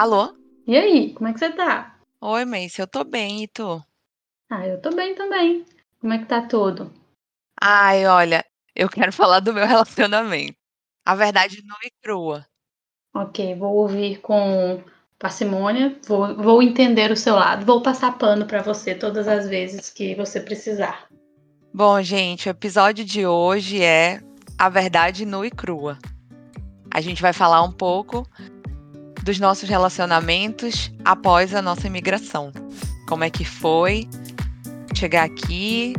Alô? E aí, como é que você tá? Oi, Macy, eu tô bem, e tu? Ah, eu tô bem também. Como é que tá tudo? Ai, olha, eu quero falar do meu relacionamento. A verdade nua e crua. Ok, vou ouvir com parcimônia, vou, vou entender o seu lado, vou passar pano pra você todas as vezes que você precisar. Bom, gente, o episódio de hoje é A Verdade Nua e Crua. A gente vai falar um pouco dos nossos relacionamentos após a nossa imigração. Como é que foi chegar aqui,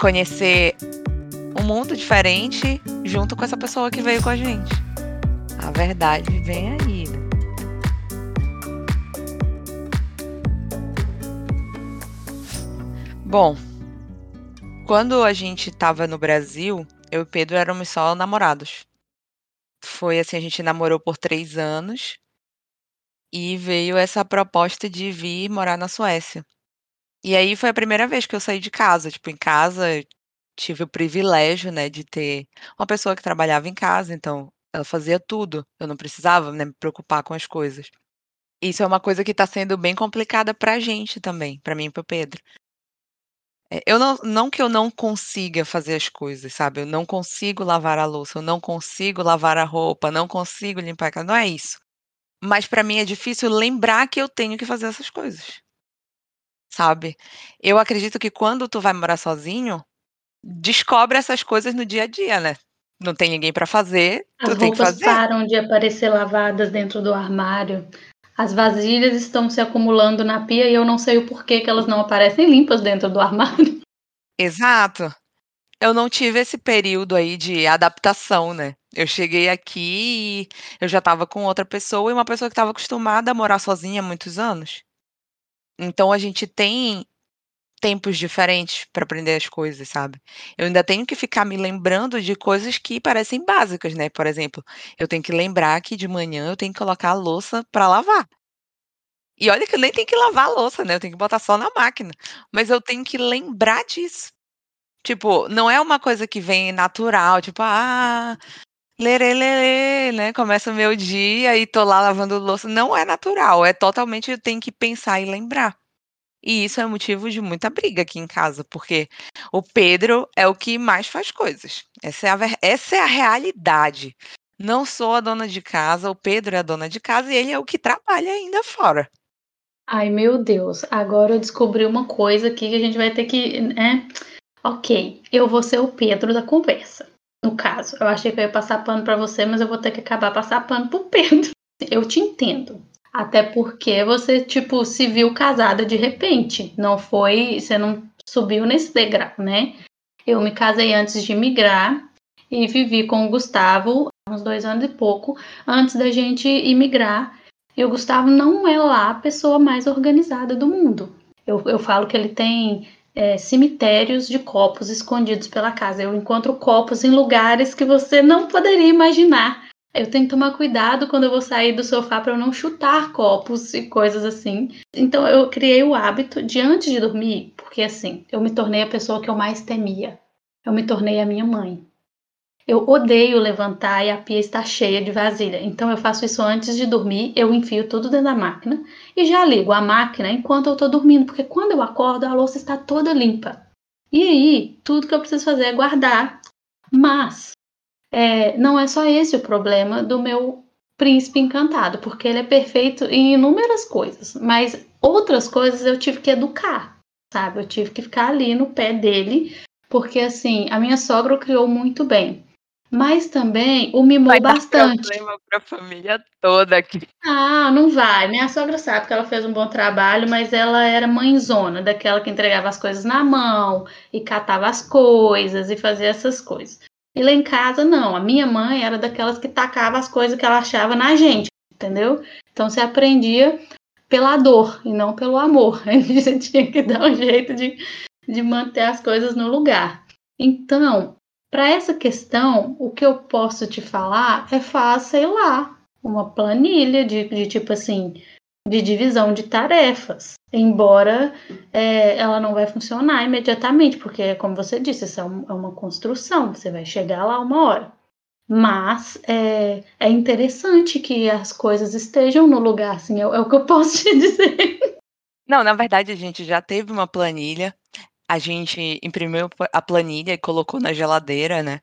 conhecer um mundo diferente junto com essa pessoa que veio com a gente. A verdade vem aí. Bom, quando a gente estava no Brasil, eu e Pedro éramos só namorados. Foi assim, a gente namorou por três anos e veio essa proposta de vir morar na Suécia. E aí foi a primeira vez que eu saí de casa. Tipo, em casa tive o privilégio, né, de ter uma pessoa que trabalhava em casa, então ela fazia tudo. Eu não precisava, né, me preocupar com as coisas. Isso é uma coisa que tá sendo bem complicada pra gente também, pra mim e pro Pedro. É, eu não, não que eu não consiga fazer as coisas, sabe? Eu não consigo lavar a louça, eu não consigo lavar a roupa, não consigo limpar a casa, não é isso. Mas pra mim é difícil lembrar que eu tenho que fazer essas coisas. Sabe? Eu acredito que quando tu vai morar sozinho, descobre essas coisas no dia a dia, né? Não tem ninguém pra fazer, As tu tem que roupas fazer. param de aparecer lavadas dentro do armário. As vasilhas estão se acumulando na pia e eu não sei o porquê que elas não aparecem limpas dentro do armário. Exato. Eu não tive esse período aí de adaptação, né? Eu cheguei aqui e eu já estava com outra pessoa e uma pessoa que estava acostumada a morar sozinha há muitos anos. Então a gente tem tempos diferentes para aprender as coisas, sabe? Eu ainda tenho que ficar me lembrando de coisas que parecem básicas, né? Por exemplo, eu tenho que lembrar que de manhã eu tenho que colocar a louça para lavar. E olha que eu nem tenho que lavar a louça, né? Eu tenho que botar só na máquina. Mas eu tenho que lembrar disso. Tipo, não é uma coisa que vem natural, tipo, ah, lerê, lerê, né? Começa o meu dia e tô lá lavando louça. Não é natural, é totalmente eu tenho que pensar e lembrar. E isso é motivo de muita briga aqui em casa, porque o Pedro é o que mais faz coisas. Essa é a, essa é a realidade. Não sou a dona de casa, o Pedro é a dona de casa e ele é o que trabalha ainda fora. Ai, meu Deus, agora eu descobri uma coisa aqui que a gente vai ter que, né? Ok, eu vou ser o Pedro da conversa. No caso, eu achei que eu ia passar pano pra você, mas eu vou ter que acabar passar pano pro Pedro. Eu te entendo. Até porque você, tipo, se viu casada de repente. Não foi. Você não subiu nesse degrau, né? Eu me casei antes de migrar e vivi com o Gustavo uns dois anos e pouco antes da gente imigrar. E o Gustavo não é lá a pessoa mais organizada do mundo. Eu, eu falo que ele tem é, cemitérios de copos escondidos pela casa. Eu encontro copos em lugares que você não poderia imaginar. Eu tenho que tomar cuidado quando eu vou sair do sofá para eu não chutar copos e coisas assim. Então eu criei o hábito de antes de dormir, porque assim, eu me tornei a pessoa que eu mais temia. Eu me tornei a minha mãe. Eu odeio levantar e a pia está cheia de vasilha. Então eu faço isso antes de dormir, eu enfio tudo dentro da máquina e já ligo a máquina enquanto eu estou dormindo, porque quando eu acordo a louça está toda limpa. E aí, tudo que eu preciso fazer é guardar. Mas é, não é só esse o problema do meu príncipe encantado, porque ele é perfeito em inúmeras coisas, mas outras coisas eu tive que educar, sabe? Eu tive que ficar ali no pé dele, porque assim, a minha sogra o criou muito bem. Mas também o mimou Vai bastante. problema pra família toda aqui. Ah, não vai. Minha sogra sabe que ela fez um bom trabalho, mas ela era mãezona, daquela que entregava as coisas na mão e catava as coisas e fazia essas coisas. E lá em casa, não. A minha mãe era daquelas que tacava as coisas que ela achava na gente, entendeu? Então você aprendia pela dor e não pelo amor. A gente tinha que dar um jeito de, de manter as coisas no lugar. Então, para essa questão, o que eu posso te falar é faça, sei lá, uma planilha de, de tipo assim, de divisão de tarefas. Embora é, ela não vai funcionar imediatamente, porque, como você disse, isso é, é uma construção, você vai chegar lá uma hora. Mas é, é interessante que as coisas estejam no lugar, assim, é, é o que eu posso te dizer. Não, na verdade, a gente já teve uma planilha, a gente imprimiu a planilha e colocou na geladeira, né?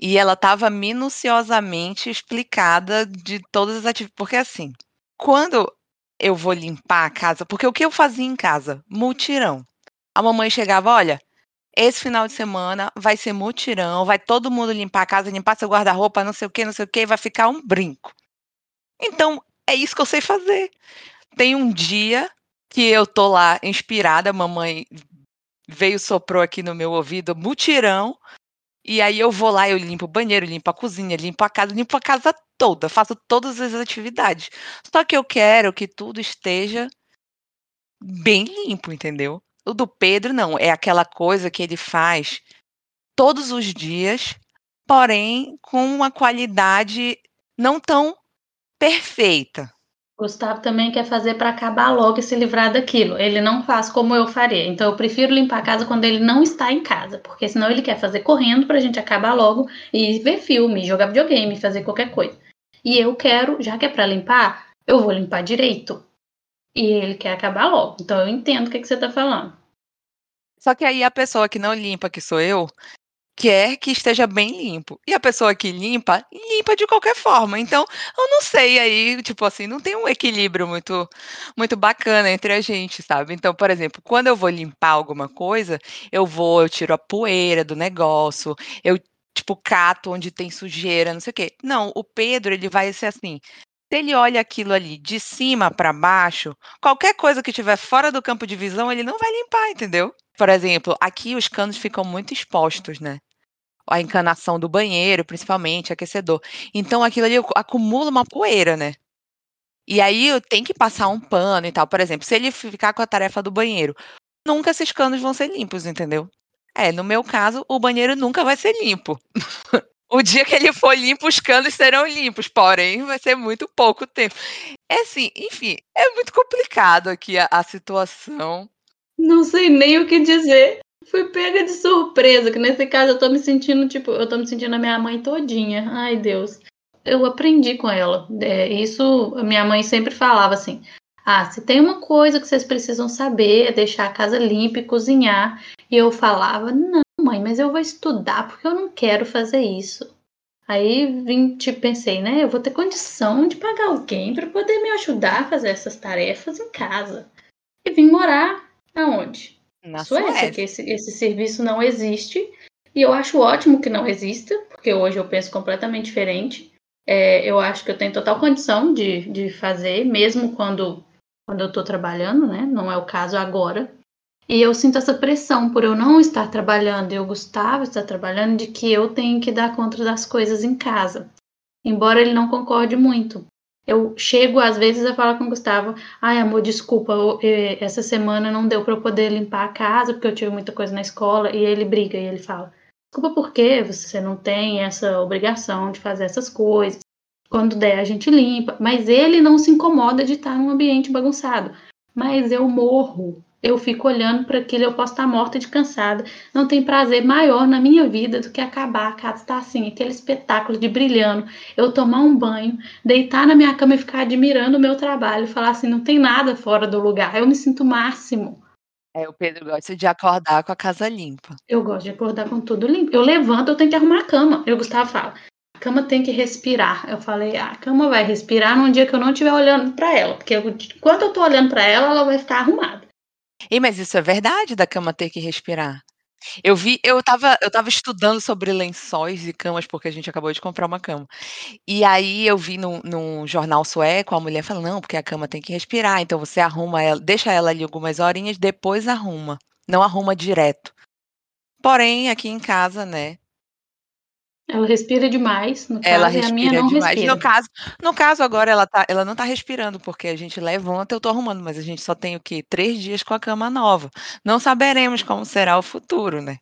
E ela estava minuciosamente explicada de todas as atividades. Porque assim, quando eu vou limpar a casa, porque o que eu fazia em casa? Mutirão. A mamãe chegava, olha, esse final de semana vai ser mutirão, vai todo mundo limpar a casa, limpar seu guarda-roupa, não sei o que, não sei o que, vai ficar um brinco. Então, é isso que eu sei fazer. Tem um dia que eu tô lá inspirada, a mamãe veio, soprou aqui no meu ouvido, mutirão, e aí eu vou lá, eu limpo o banheiro, limpo a cozinha, limpo a casa, limpo a casa toda, faço todas as atividades. Só que eu quero que tudo esteja bem limpo, entendeu? O do Pedro não, é aquela coisa que ele faz todos os dias, porém com uma qualidade não tão perfeita. Gustavo também quer fazer para acabar logo e se livrar daquilo. Ele não faz como eu faria. Então eu prefiro limpar a casa quando ele não está em casa, porque senão ele quer fazer correndo para a gente acabar logo e ver filme, jogar videogame, fazer qualquer coisa. E eu quero, já que é para limpar, eu vou limpar direito. E ele quer acabar logo. Então eu entendo o que, que você está falando. Só que aí a pessoa que não limpa, que sou eu, quer que esteja bem limpo. E a pessoa que limpa, limpa de qualquer forma. Então, eu não sei aí, tipo assim, não tem um equilíbrio muito muito bacana entre a gente, sabe? Então, por exemplo, quando eu vou limpar alguma coisa, eu vou, eu tiro a poeira do negócio, eu tipo cato onde tem sujeira, não sei o quê. Não, o Pedro, ele vai ser assim, se ele olha aquilo ali de cima para baixo, qualquer coisa que tiver fora do campo de visão, ele não vai limpar, entendeu? Por exemplo, aqui os canos ficam muito expostos, né? A encanação do banheiro, principalmente, aquecedor. Então aquilo ali acumula uma poeira, né? E aí eu tenho que passar um pano e tal. Por exemplo, se ele ficar com a tarefa do banheiro, nunca esses canos vão ser limpos, entendeu? É, no meu caso, o banheiro nunca vai ser limpo. o dia que ele for limpo, os canos serão limpos, porém vai ser muito pouco tempo. É assim, enfim, é muito complicado aqui a, a situação. Não sei nem o que dizer. Fui pega de surpresa, que nesse caso eu tô me sentindo, tipo, eu tô me sentindo a minha mãe todinha. Ai, Deus. Eu aprendi com ela. É, isso, minha mãe sempre falava assim: ah, se tem uma coisa que vocês precisam saber, é deixar a casa limpa e cozinhar. E eu falava: não, mãe, mas eu vou estudar porque eu não quero fazer isso. Aí vim, tipo, pensei, né? Eu vou ter condição de pagar alguém para poder me ajudar a fazer essas tarefas em casa. E vim morar aonde? Na Suécia, Suécia. que esse, esse serviço não existe. E eu acho ótimo que não exista, porque hoje eu penso completamente diferente. É, eu acho que eu tenho total condição de, de fazer, mesmo quando, quando eu estou trabalhando, né? Não é o caso agora. E eu sinto essa pressão por eu não estar trabalhando e o Gustavo estar trabalhando, de que eu tenho que dar conta das coisas em casa. Embora ele não concorde muito. Eu chego às vezes a falar com o Gustavo, ai amor, desculpa, eu, eu, essa semana não deu para eu poder limpar a casa porque eu tive muita coisa na escola e ele briga e ele fala, desculpa por quê? Você não tem essa obrigação de fazer essas coisas. Quando der a gente limpa, mas ele não se incomoda de estar num ambiente bagunçado. Mas eu morro eu fico olhando para aquilo, eu posso estar morta de cansada. Não tem prazer maior na minha vida do que acabar a casa estar assim, aquele espetáculo de brilhando. Eu tomar um banho, deitar na minha cama e ficar admirando o meu trabalho, falar assim, não tem nada fora do lugar. Eu me sinto máximo. É, o Pedro gosta de acordar com a casa limpa. Eu gosto de acordar com tudo limpo. Eu levanto, eu tenho que arrumar a cama. Eu Gustavo fala, a cama tem que respirar. Eu falei, ah, a cama vai respirar num dia que eu não estiver olhando para ela, porque eu, quando eu tô olhando para ela, ela vai ficar arrumada. E mas isso é verdade da cama ter que respirar. Eu vi eu estava eu estava estudando sobre lençóis e camas, porque a gente acabou de comprar uma cama. E aí eu vi num num jornal sueco a mulher falando: "Não, porque a cama tem que respirar, então você arruma ela deixa ela ali algumas horinhas, depois arruma, não arruma direto". Porém, aqui em casa, né, ela respira demais, no ela caso, e a minha respira não demais. respira. No caso no caso agora ela tá ela não tá respirando, porque a gente levanta, eu tô arrumando, mas a gente só tem o quê? 3 dias com a cama nova. Não saberemos como será o futuro, né.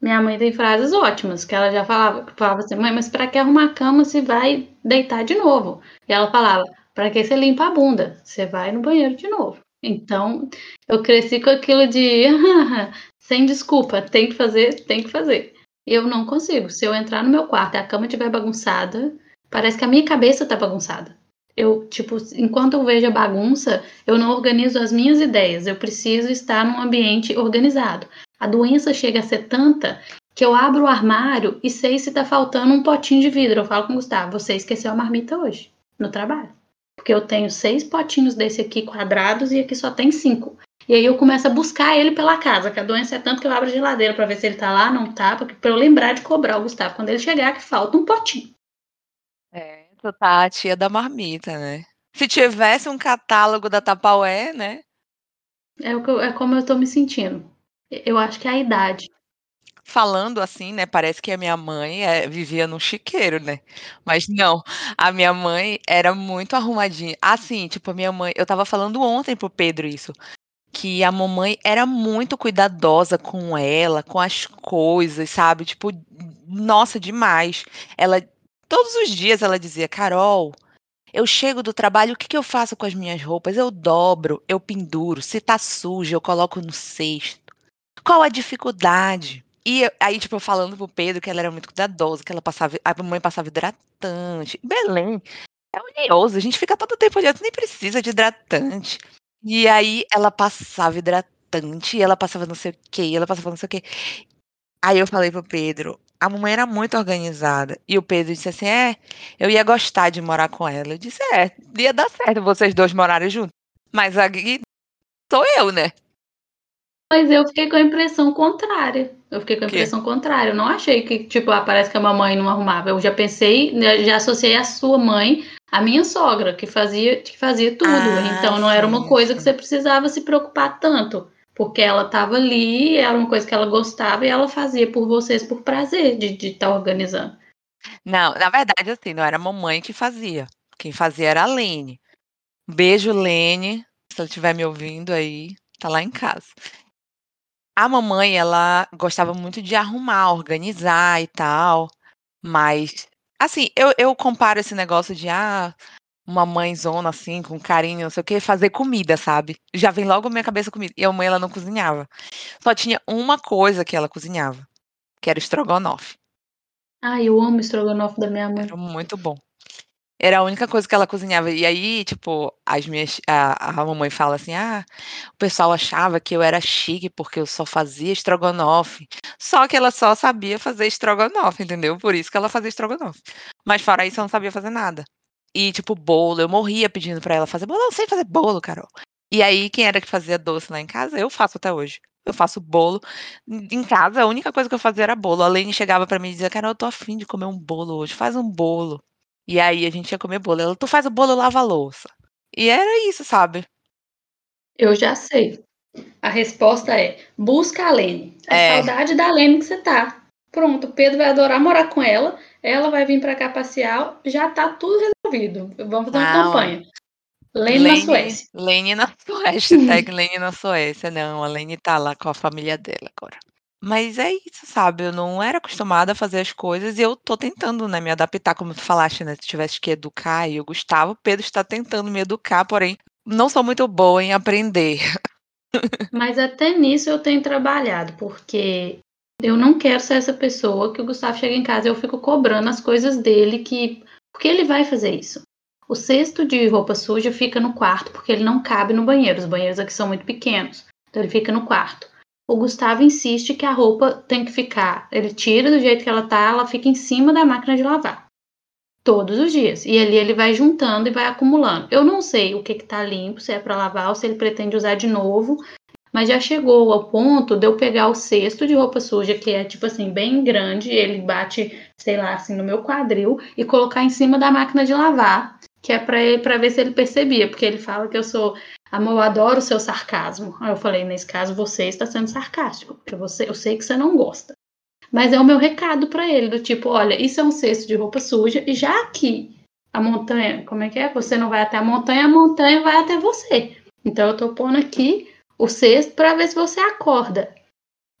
Minha mãe tem frases ótimas, que ela já falava falava assim: "Mãe, mas pra que arrumar a cama se vai deitar de novo?". E ela falava: "Pra que você limpa a bunda? Você vai no banheiro de novo". Então, eu cresci com aquilo de sem desculpa, tem que fazer, tem que fazer. Eu não consigo. Se eu entrar no meu quarto e a cama estiver bagunçada, parece que a minha cabeça tá bagunçada. Eu, tipo, enquanto eu vejo a bagunça, eu não organizo as minhas ideias. Eu preciso estar num ambiente organizado. A doença chega a ser tanta que eu abro o armário e sei se tá faltando um potinho de vidro. Eu falo com o Gustavo, você esqueceu a marmita hoje, no trabalho. Porque eu tenho seis potinhos desse aqui quadrados e aqui só tem cinco. E aí eu começo a buscar ele pela casa, que a doença é tanto que eu abro a geladeira para ver se ele tá lá, não tá, porque para eu lembrar de cobrar o Gustavo quando ele chegar que falta um potinho. É, tu tá a tia da marmita, né? Se tivesse um catálogo da Tapaué, né? É, o que eu, é como eu tô me sentindo. Eu acho que é a idade. Falando assim, né, parece que a minha mãe é, vivia num chiqueiro, né? Mas não, a minha mãe era muito arrumadinha. Assim, tipo, a minha mãe, eu tava falando ontem pro Pedro isso que a mamãe era muito cuidadosa com ela, com as coisas, sabe? Tipo, nossa, demais. Ela todos os dias ela dizia: "Carol, eu chego do trabalho, o que, que eu faço com as minhas roupas? Eu dobro, eu penduro. Se tá suja, eu coloco no cesto. Qual a dificuldade?" E aí, tipo, falando pro Pedro que ela era muito cuidadosa, que ela passava, a mamãe passava hidratante. Belém é oleoso, a gente fica todo tempo olhando, nem precisa de hidratante. E aí ela passava hidratante, ela passava não sei o quê, ela passava não sei o quê. Aí eu falei pro Pedro, a mamãe era muito organizada. E o Pedro disse assim: é, eu ia gostar de morar com ela. Eu disse: é, ia dar certo vocês dois morarem juntos. Mas aqui sou eu, né? Mas eu fiquei com a impressão contrária. Eu fiquei com a impressão contrária. Eu não achei que, tipo, ah, parece que a mamãe não arrumava. Eu já pensei, né, já associei a sua mãe a minha sogra, que fazia, que fazia tudo. Ah, então não sim, era uma coisa sim. que você precisava se preocupar tanto. Porque ela estava ali, era uma coisa que ela gostava e ela fazia por vocês por prazer de estar tá organizando. Não, na verdade, assim, não era a mamãe que fazia. Quem fazia era a Lene. Beijo, Lene. Se ela estiver me ouvindo aí, tá lá em casa. A mamãe, ela gostava muito de arrumar, organizar e tal. Mas Assim, eu eu comparo esse negócio de, ah, uma mãezona, assim, com carinho, não sei o quê, fazer comida, sabe. Já vem logo minha cabeça comida. E a mãe, ela não cozinhava. Só tinha uma coisa que ela cozinhava, que era estrogonofe. Ai, eu amo estrogonofe da minha mãe. Era muito bom. Era a única coisa que ela cozinhava. E aí, tipo, as minhas a a mamãe fala assim: "Ah, o pessoal achava que eu era chique, porque eu só fazia estrogonofe". Só que ela só sabia fazer estrogonofe, entendeu? Por isso que ela fazia estrogonofe. Mas fora isso, ela não sabia fazer nada. E, tipo, bolo, eu morria pedindo pra ela fazer bolo. "Eu não sei fazer bolo, Carol". E aí, quem era que fazia doce lá em casa? Eu faço até hoje. Eu faço bolo. Em casa, a única coisa que eu fazia era bolo. A Lene chegava pra mim e dizia: "Carol, eu tô afim de comer um bolo hoje, faz um bolo". E aí a gente ia comer bolo. Ela: "Tu faz o bolo, eu lavo a louça". E era isso, sabe. Eu já sei. A resposta é: busca a Lene. A é. saudade da Lene que você tá. Pronto, o Pedro vai adorar morar com ela. Ela vai vir para cá passear. Já tá tudo resolvido. Vamos fazer uma campanha. Lene, Lene na Suécia. Lene na Suécia. Tag Lene na Suécia. Não, a Lene tá lá com a família dela agora. Mas é isso, sabe, eu não era acostumada a fazer as coisas e eu tô tentando, né, me adaptar, como tu falaste, né, tu tivesse que educar e o Gustavo, Pedro está tentando me educar, porém, não sou muito boa em aprender. Mas até nisso eu tenho trabalhado, porque eu não quero ser essa pessoa que o Gustavo chega em casa e eu fico cobrando as coisas dele, que porque ele vai fazer isso. O cesto de roupa suja fica no quarto, porque ele não cabe no banheiro. Os banheiros aqui são muito pequenos, então ele fica no quarto o Gustavo insiste que a roupa tem que ficar. Ele tira do jeito que ela tá, ela fica em cima da máquina de lavar. Todos os dias. E ali ele vai juntando e vai acumulando. Eu não sei o que, que tá limpo, se é para lavar ou se ele pretende usar de novo. Mas já chegou ao ponto de eu pegar o cesto de roupa suja, que é tipo assim, bem grande, ele bate, sei lá, assim, no meu quadril, e colocar em cima da máquina de lavar, que é para ver se ele percebia, porque ele fala que eu sou Amor, eu adoro o seu sarcasmo. Aí eu falei, nesse caso, você está sendo sarcástico, porque você, eu sei que você não gosta. Mas é o meu recado para ele, do tipo, olha, isso é um cesto de roupa suja, e já que a montanha, como é que é? Você não vai até a montanha, a montanha vai até você. Então eu tô pondo aqui o cesto para ver se você acorda.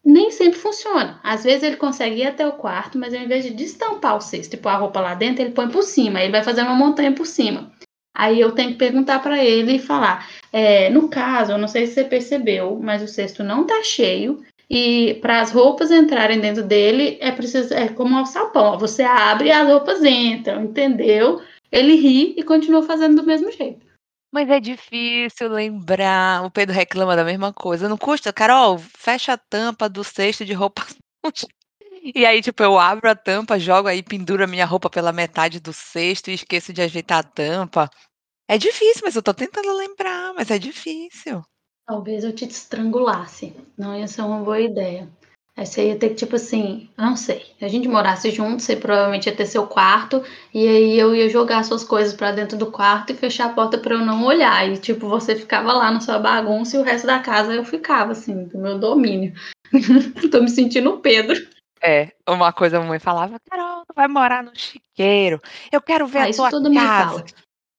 Nem sempre funciona. Às vezes ele consegue ir até o quarto, mas ao invés de destampar o cesto e pôr a roupa lá dentro, ele põe por cima. Ele vai fazer uma montanha por cima. Aí eu tenho que perguntar para ele e falar: é, no caso, eu não sei se você percebeu, mas o cesto não tá cheio E para as roupas entrarem dentro dele, é preciso é como um alçapão. Você abre e as roupas entram, entendeu? Ele ri e continua fazendo do mesmo jeito. Mas é difícil lembrar. O Pedro reclama da mesma coisa. Não custa, Carol, fecha a tampa do cesto de roupa E aí, tipo, eu abro a tampa, jogo aí, penduro a minha roupa pela metade do cesto e esqueço de ajeitar a tampa. É difícil, mas eu tô tentando lembrar, mas é difícil. Talvez eu te estrangulasse. Não ia ser uma boa ideia. Aí você ia ter que, tipo assim, não sei. Se a gente morasse junto, você provavelmente ia ter seu quarto, e aí eu ia jogar suas coisas para dentro do quarto e fechar a porta para eu não olhar. E, tipo, você ficava lá na sua bagunça e o resto da casa eu ficava, assim, do meu domínio. Tô me sentindo Pedro. É, uma coisa a mamãe falava, Carol, vai morar no chiqueiro. Eu quero ver ah, a tua casa.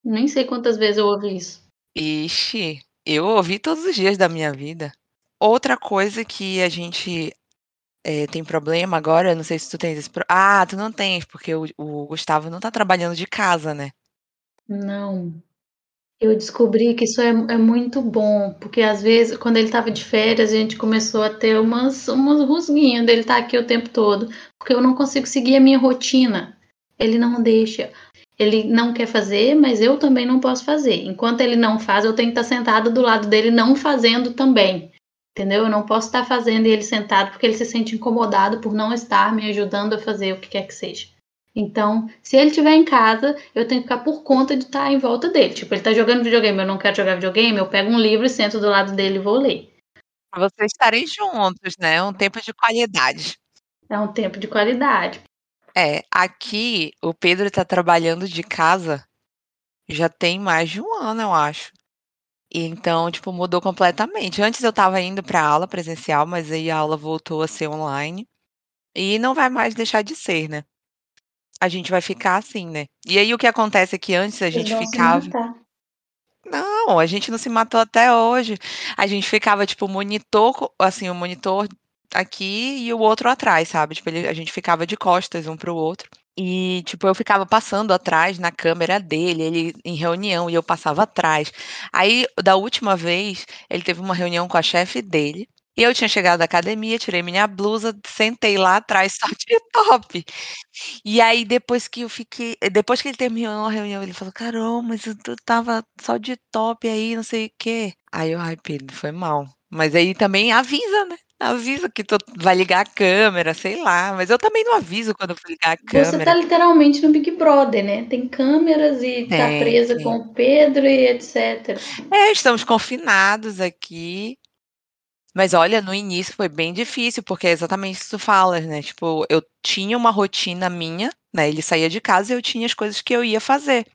Nem sei quantas vezes eu ouvi isso. Ixi, eu ouvi todos os dias da minha vida. Outra coisa que a gente é, tem problema agora, não sei se tu tens esse pro... Ah, tu não tens, porque o, o Gustavo não tá trabalhando de casa, né? Não. Eu descobri que isso é, é muito bom, porque às vezes, quando ele estava de férias, a gente começou a ter umas, umas rusguinhas dele estar tá aqui o tempo todo, porque eu não consigo seguir a minha rotina. Ele não deixa. Ele não quer fazer, mas eu também não posso fazer. Enquanto ele não faz, eu tenho que estar tá sentada do lado dele, não fazendo também entendeu? Eu não posso estar fazendo ele sentado porque ele se sente incomodado por não estar me ajudando a fazer o que quer que seja. Então, se ele estiver em casa, eu tenho que ficar por conta de estar em volta dele. Tipo, ele está jogando videogame, eu não quero jogar videogame, eu pego um livro e sento do lado dele e vou ler. Vocês estarem juntos, né? Um tempo de qualidade. É um tempo de qualidade. É, aqui o Pedro está trabalhando de casa já tem mais de um ano, eu acho. Então, tipo, mudou completamente. Antes eu estava indo para aula presencial, mas aí a aula voltou a ser online. E não vai mais deixar de ser, né? A gente vai ficar assim, né? E aí o que acontece é que antes a gente ficava. Não, a gente não se matou até hoje. A gente ficava, tipo, monitor, assim, o monitor aqui e o outro atrás, sabe? Tipo, ele, a gente ficava de costas um pro outro. E, tipo, eu ficava passando atrás na câmera dele, ele em reunião, e eu passava atrás. Aí, da última vez, ele teve uma reunião com a chefe dele. E eu tinha chegado da academia, tirei minha blusa, sentei lá atrás só de top. E aí, depois que eu fiquei. Depois que ele terminou a reunião, ele falou: Carol, mas eu tava só de top aí, não sei o quê. Aí eu, ai, Pedro, foi mal. Mas aí também avisa, né? Avisa que tu vai ligar a câmera, sei lá, mas eu também não aviso quando vou ligar a câmera. Você tá literalmente no Big Brother, né? Tem câmeras e tá presa com o Pedro e etc. É, estamos confinados aqui. Mas olha, no início foi bem difícil, porque é exatamente isso que tu falas, né? Tipo, eu tinha uma rotina minha, né? Ele saía de casa e eu tinha as coisas que eu ia fazer.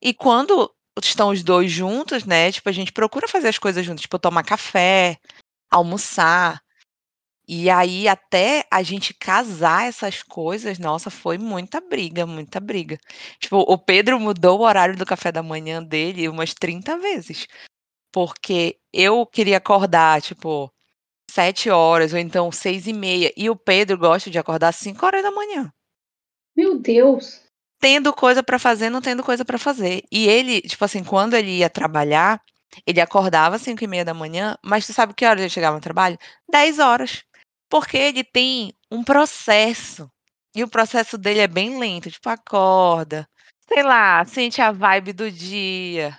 E quando estão os dois juntos, né? Tipo, a gente procura fazer as coisas juntos, tipo, tomar café, almoçar. E aí, até a gente casar essas coisas, nossa, foi muita briga, muita briga. Tipo, o Pedro mudou o horário do café da manhã dele umas 30 vezes. Porque eu queria acordar, tipo, 7 horas, ou então 6 e meia. E o Pedro gosta de acordar 5 horas da manhã. Meu Deus! Tendo coisa para fazer, não tendo coisa para fazer. E ele, tipo assim, quando ele ia trabalhar, ele acordava às 5 e meia da manhã, mas tu sabe que horas ele chegava no trabalho? 10 horas. Porque ele tem um processo. E o processo dele é bem lento, tipo, acorda, sei lá, sente a vibe do dia,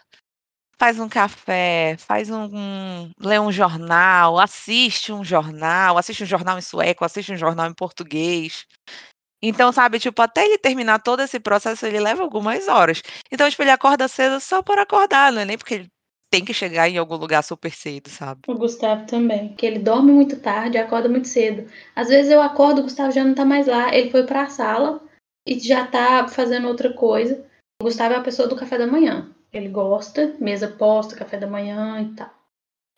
faz um café, faz um, um lê um jornal, assiste um jornal, assiste um jornal em sueco, assiste um jornal em português. Então, sabe, tipo, até ele terminar todo esse processo, ele leva algumas horas. Então, tipo, ele acorda cedo só por acordar, não é nem porque ele tem que chegar em algum lugar super cedo, sabe? O Gustavo também, que ele dorme muito tarde, acorda muito cedo. Às vezes eu acordo, o Gustavo já não tá mais lá, ele foi para a sala e já tá fazendo outra coisa. O Gustavo é a pessoa do café da manhã. Ele gosta, mesa posta, café da manhã e tal.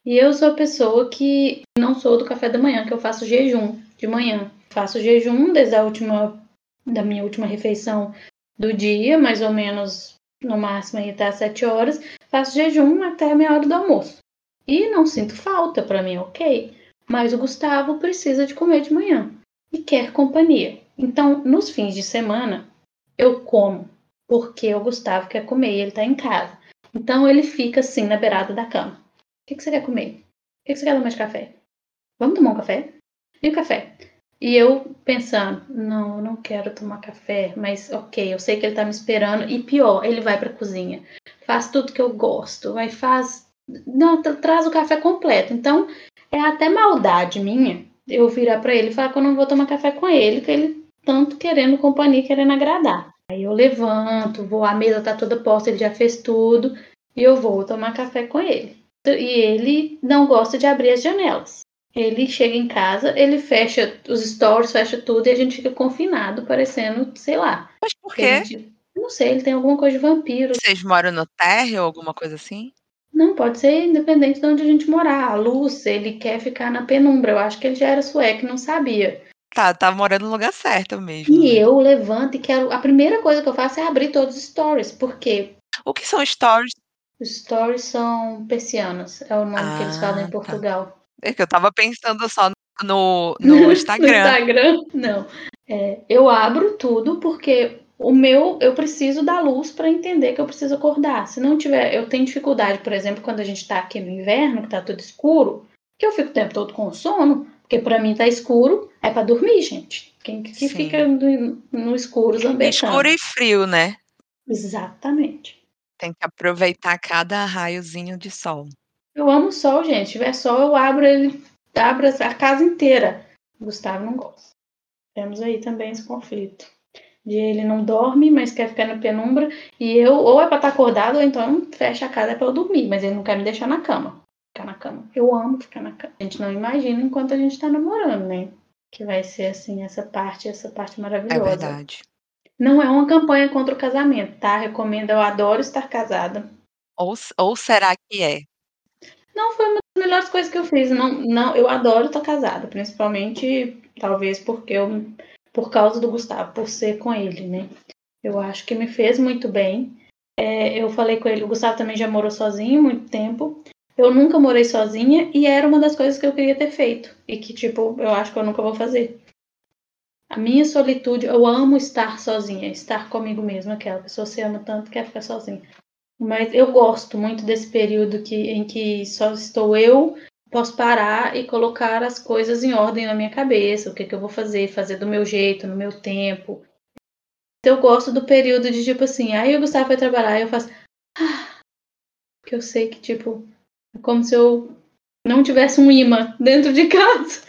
E eu sou a pessoa que não sou do café da manhã, que eu faço jejum de manhã. Faço jejum desde a última da minha última refeição do dia, mais ou menos no máximo aí até às 7 horas, faço jejum até meia hora do almoço. E não sinto falta, para mim, ok. Mas o Gustavo precisa de comer de manhã e quer companhia. Então, nos fins de semana, eu como, porque o Gustavo quer comer e ele tá em casa. Então, ele fica assim na beirada da cama. O que, que você quer comer? O que, que você quer tomar de café? Vamos tomar um café? E o café? E eu pensando, não, eu não quero tomar café, mas ok, eu sei que ele tá me esperando. E pior, ele vai pra cozinha, faz tudo que eu gosto, vai faz. Não, traz o café completo. Então, é até maldade minha eu virar para ele e falar que eu não vou tomar café com ele, que ele tanto querendo companhia, querendo agradar. Aí eu levanto, vou, a mesa tá toda posta, ele já fez tudo, e eu vou tomar café com ele. E ele não gosta de abrir as janelas. Ele chega em casa, ele fecha os stories, fecha tudo e a gente fica confinado, parecendo, sei lá. Mas por quê? Gente, não sei, ele tem alguma coisa de vampiro. Vocês moram no térreo ou alguma coisa assim? Não, pode ser independente de onde a gente morar. A luz, ele quer ficar na penumbra. Eu acho que ele já era sueco não sabia. Tá, tá morando no lugar certo mesmo. E né? eu levanto e quero. A primeira coisa que eu faço é abrir todos os stories. Por quê? O que são stories? Os stories são persianos. É o nome ah, que eles falam em ah, tá. Portugal. Tá. É que eu tava pensando só no, no Instagram. no Instagram, não. É, eu abro tudo porque o meu, eu preciso da luz para entender que eu preciso acordar. Se não tiver, eu tenho dificuldade, por exemplo, quando a gente está aqui no inverno, que está tudo escuro, que eu fico o tempo todo com sono, porque para mim tá escuro, é para dormir, gente. Quem que fica no, no escuro zambetando? Escuro e frio, né? Exatamente. Tem que aproveitar cada raiozinho de sol. Eu amo sol, gente. Se tiver sol, eu abro ele, abro a casa inteira. Gustavo não gosta. Temos aí também esse conflito. De ele não dorme, mas quer ficar na penumbra. E eu, ou é pra estar tá acordado, ou então fecha a casa para eu dormir. Mas ele não quer me deixar na cama. Ficar na cama. Eu amo ficar na cama. A gente não imagina enquanto a gente tá namorando, né? Que vai ser assim, essa parte, essa parte maravilhosa. É verdade. Não é uma campanha contra o casamento, tá? Recomendo, eu adoro estar casada. Ou, ou será que é? Não, foi uma das melhores coisas que eu fiz. Não, não, eu adoro estar casada, principalmente, talvez porque eu por causa do Gustavo, por ser com ele, né? Eu acho que me fez muito bem. É, eu falei com ele, o Gustavo também já morou sozinho muito tempo. Eu nunca morei sozinha e era uma das coisas que eu queria ter feito. E que, tipo, eu acho que eu nunca vou fazer. A minha solitude, eu amo estar sozinha, estar comigo mesma. Aquela pessoa se ama tanto que quer ficar sozinha. Mas eu gosto muito desse período que, em que só estou eu posso parar e colocar as coisas em ordem na minha cabeça, o que, que eu vou fazer, fazer do meu jeito, no meu tempo. Então, eu gosto do período de tipo assim, aí o Gustavo vai trabalhar e eu faço. Ah, que eu sei que, tipo, é como se eu não tivesse um imã dentro de casa.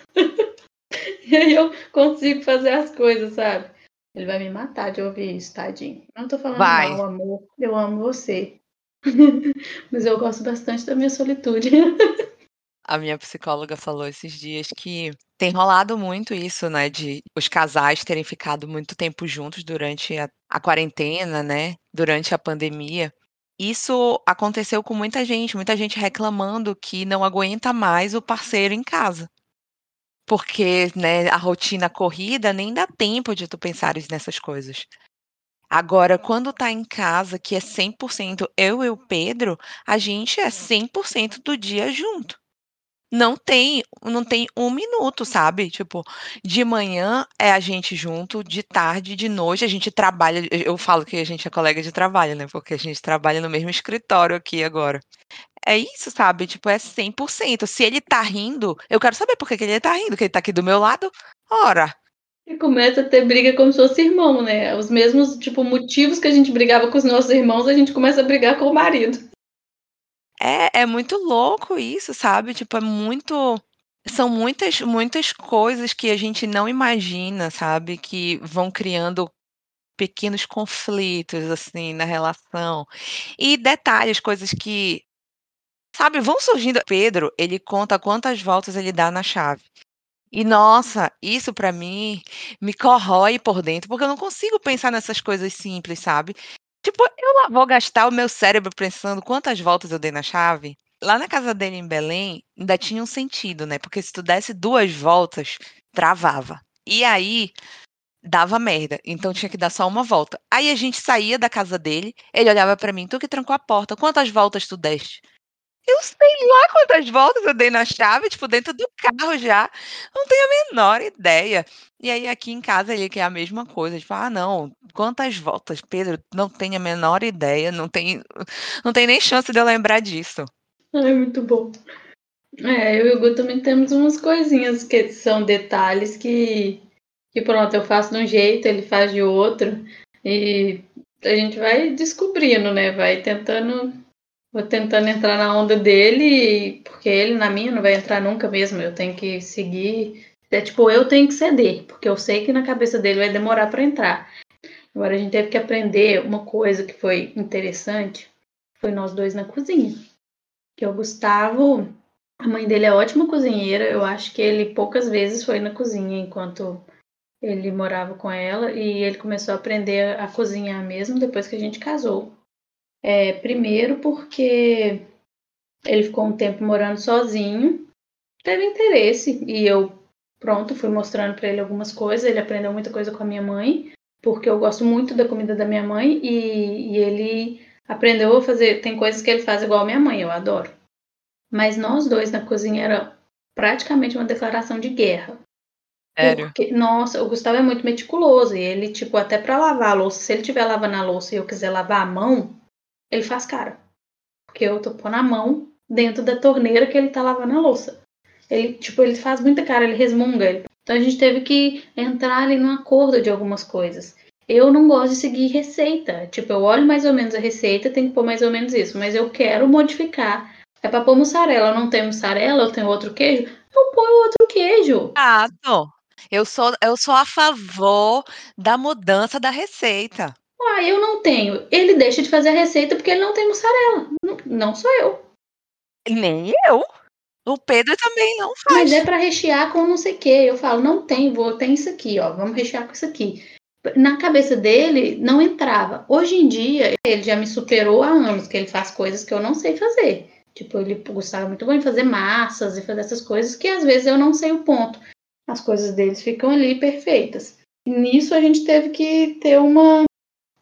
e aí eu consigo fazer as coisas, sabe? Ele vai me matar de ouvir isso, tadinho. Não tô falando vai. mal, amor. Eu amo você. Mas eu gosto bastante da minha solitude. A minha psicóloga falou esses dias que tem rolado muito isso, né, de os casais terem ficado muito tempo juntos durante a, a quarentena, né, durante a pandemia. Isso aconteceu com muita gente, muita gente reclamando que não aguenta mais o parceiro em casa. Porque, né, a rotina corrida nem dá tempo de tu pensares nessas coisas. Agora, quando tá em casa, que é 100% eu e o Pedro, a gente é 100% do dia junto não tem não tem um minuto, sabe? Tipo, de manhã é a gente junto, de tarde, de noite a gente trabalha. Eu falo que a gente é colega de trabalho, né? Porque a gente trabalha no mesmo escritório aqui agora. É isso, sabe? Tipo, é 100%. Se ele tá rindo, eu quero saber por que, que ele tá rindo, que ele tá aqui do meu lado. Ora. E começa a ter briga como se fosse irmão, né? Os mesmos, tipo, motivos que a gente brigava com os nossos irmãos, a gente começa a brigar com o marido. É, é muito louco isso, sabe? Tipo, é muito. São muitas, muitas coisas que a gente não imagina, sabe? Que vão criando pequenos conflitos, assim, na relação. E detalhes, coisas que, sabe, vão surgindo. Pedro, ele conta quantas voltas ele dá na chave. E nossa, isso para mim me corrói por dentro, porque eu não consigo pensar nessas coisas simples, sabe? Tipo, eu vou gastar o meu cérebro pensando quantas voltas eu dei na chave. Lá na casa dele em Belém, ainda tinha um sentido, né? Porque se tu desse duas voltas, travava. E aí, dava merda. Então tinha que dar só uma volta. Aí a gente saía da casa dele, ele olhava para mim, tu que trancou a porta, quantas voltas tu deste? Eu sei lá quantas voltas eu dei na chave, tipo, dentro do carro já. Não tenho a menor ideia. E aí aqui em casa ele quer a mesma coisa, tipo, ah, não, quantas voltas, Pedro? Não tenho a menor ideia, não tem, não tem nem chance de eu lembrar disso. É muito bom. É, eu e o Gu também temos umas coisinhas que são detalhes que, que pronto, eu faço de um jeito, ele faz de outro. E a gente vai descobrindo, né? Vai tentando. Vou tentando entrar na onda dele, porque ele na minha não vai entrar nunca mesmo. Eu tenho que seguir. É tipo, eu tenho que ceder, porque eu sei que na cabeça dele vai demorar para entrar. Agora a gente teve que aprender uma coisa que foi interessante. Foi nós dois na cozinha. Que o Gustavo, a mãe dele é ótima cozinheira. Eu acho que ele poucas vezes foi na cozinha enquanto ele morava com ela e ele começou a aprender a cozinhar mesmo depois que a gente casou. É, primeiro porque ele ficou um tempo morando sozinho, teve interesse e eu, pronto, fui mostrando para ele algumas coisas. Ele aprendeu muita coisa com a minha mãe, porque eu gosto muito da comida da minha mãe e, e ele aprendeu a fazer. Tem coisas que ele faz igual a minha mãe, eu adoro. Mas nós dois na cozinha era praticamente uma declaração de guerra. Sério? Porque, nossa, o Gustavo é muito meticuloso. E ele, tipo, até pra lavar a louça, se ele estiver lavando a louça e eu quiser lavar a mão, ele faz cara. Porque eu tô pondo a mão dentro da torneira que ele tá lavando a louça. Ele, tipo, ele faz muita cara, ele resmunga. Ele... Então a gente teve que entrar ali num acordo de algumas coisas. Eu não gosto de seguir receita. Tipo, eu olho mais ou menos a receita, tem que pôr mais ou menos isso. Mas eu quero modificar. É pra pôr mussarela. Eu não tenho mussarela, eu tenho outro queijo. Eu ponho outro queijo. Ah, tô. Eu sou, eu sou a favor da mudança da receita. Ah, eu não tenho. Ele deixa de fazer a receita porque ele não tem mussarela. Não, não sou eu. Nem eu. O Pedro também não faz. Mas é para rechear com não sei o que. Eu falo, não tem, vou, tem isso aqui, ó. Vamos rechear com isso aqui. Na cabeça dele, não entrava. Hoje em dia, ele já me superou há anos, que ele faz coisas que eu não sei fazer. Tipo, ele gostava muito bem de fazer massas e fazer essas coisas que às vezes eu não sei o ponto as coisas deles ficam ali perfeitas. E nisso a gente teve que ter uma,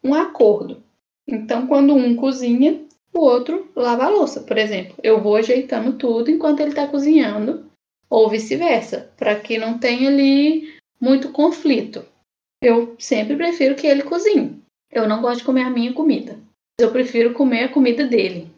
um acordo. Então, quando um cozinha, o outro lava a louça, por exemplo. Eu vou ajeitando tudo enquanto ele está cozinhando, ou vice-versa, para que não tenha ali muito conflito. Eu sempre prefiro que ele cozinhe. Eu não gosto de comer a minha comida. Eu prefiro comer a comida dele.